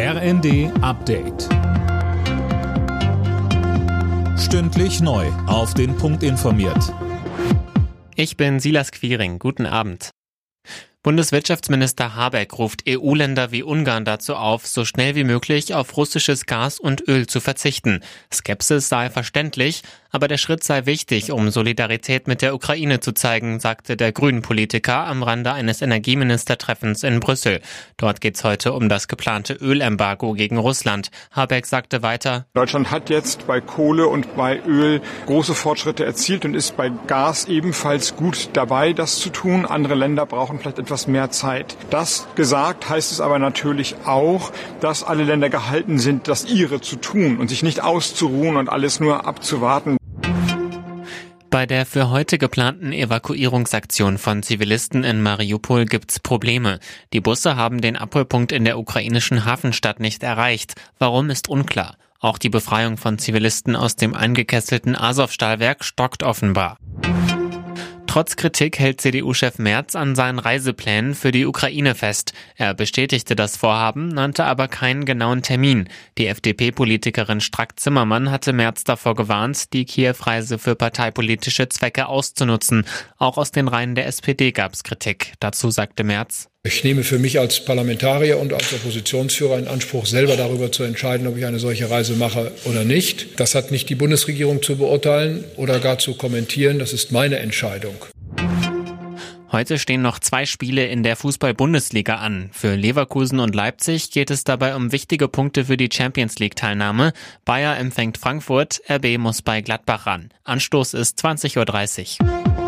RND Update. Stündlich neu. Auf den Punkt informiert. Ich bin Silas Quiring. Guten Abend. Bundeswirtschaftsminister Habeck ruft EU-Länder wie Ungarn dazu auf, so schnell wie möglich auf russisches Gas und Öl zu verzichten. Skepsis sei verständlich, aber der Schritt sei wichtig, um Solidarität mit der Ukraine zu zeigen, sagte der Grünen-Politiker am Rande eines Energieministertreffens in Brüssel. Dort geht es heute um das geplante Ölembargo gegen Russland. Habeck sagte weiter, Deutschland hat jetzt bei Kohle und bei Öl große Fortschritte erzielt und ist bei Gas ebenfalls gut dabei, das zu tun. Andere Länder brauchen vielleicht etwas mehr Zeit. Das gesagt heißt es aber natürlich auch, dass alle Länder gehalten sind, das ihre zu tun und sich nicht auszuruhen und alles nur abzuwarten. Bei der für heute geplanten Evakuierungsaktion von Zivilisten in Mariupol gibt's Probleme. Die Busse haben den Abholpunkt in der ukrainischen Hafenstadt nicht erreicht. Warum ist unklar. Auch die Befreiung von Zivilisten aus dem eingekesselten Azov-Stahlwerk stockt offenbar. Trotz Kritik hält CDU-Chef Merz an seinen Reiseplänen für die Ukraine fest. Er bestätigte das Vorhaben, nannte aber keinen genauen Termin. Die FDP-Politikerin Strack-Zimmermann hatte Merz davor gewarnt, die Kiew-Reise für parteipolitische Zwecke auszunutzen. Auch aus den Reihen der SPD gab es Kritik. Dazu sagte Merz, ich nehme für mich als Parlamentarier und als Oppositionsführer in Anspruch, selber darüber zu entscheiden, ob ich eine solche Reise mache oder nicht. Das hat nicht die Bundesregierung zu beurteilen oder gar zu kommentieren. Das ist meine Entscheidung. Heute stehen noch zwei Spiele in der Fußball-Bundesliga an. Für Leverkusen und Leipzig geht es dabei um wichtige Punkte für die Champions League-Teilnahme. Bayer empfängt Frankfurt, RB muss bei Gladbach ran. Anstoß ist 20.30 Uhr.